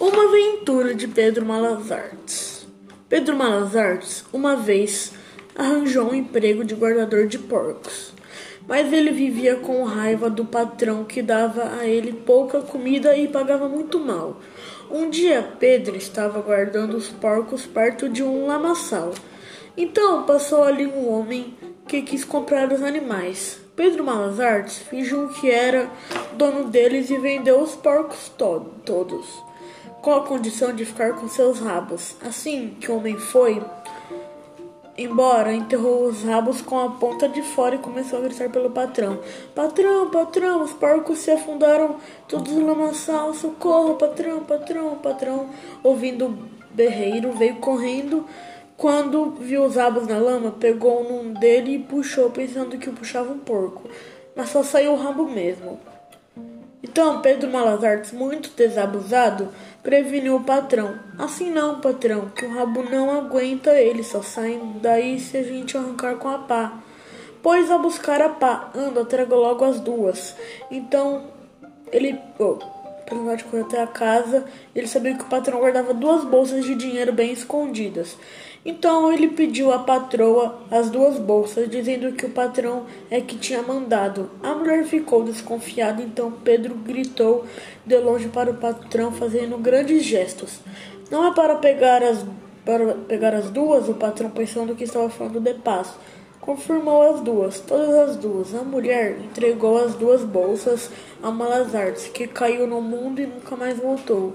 Uma aventura de Pedro Malazartes. Pedro Malazartes, uma vez, arranjou um emprego de guardador de porcos. Mas ele vivia com raiva do patrão que dava a ele pouca comida e pagava muito mal. Um dia, Pedro estava guardando os porcos perto de um lamaçal. Então passou ali um homem que quis comprar os animais. Pedro Malazartes fingiu que era dono deles e vendeu os porcos to todos, com a condição de ficar com seus rabos. Assim que o homem foi embora, enterrou os rabos com a ponta de fora e começou a gritar pelo patrão: Patrão, patrão, os porcos se afundaram todos no lamaçal, socorro, patrão, patrão, patrão. Ouvindo o berreiro, veio correndo quando viu os rabos na lama, pegou num dele e puxou, pensando que puxava um porco, mas só saiu o rabo mesmo. Então Pedro Malazartes, muito desabusado, preveniu o patrão. Assim não, patrão, que o rabo não aguenta ele, só sai daí se a gente arrancar com a pá. Pois a buscar a pá, anda, traga logo as duas. Então ele. Oh, personagem foi até a casa ele sabia que o patrão guardava duas bolsas de dinheiro bem escondidas. Então ele pediu à patroa as duas bolsas, dizendo que o patrão é que tinha mandado. A mulher ficou desconfiada, então Pedro gritou de longe para o patrão, fazendo grandes gestos. Não é para pegar as, para pegar as duas, o patrão pensando que estava falando de paz confirmou as duas, todas as duas. A mulher entregou as duas bolsas a Malazartes, que caiu no mundo e nunca mais voltou.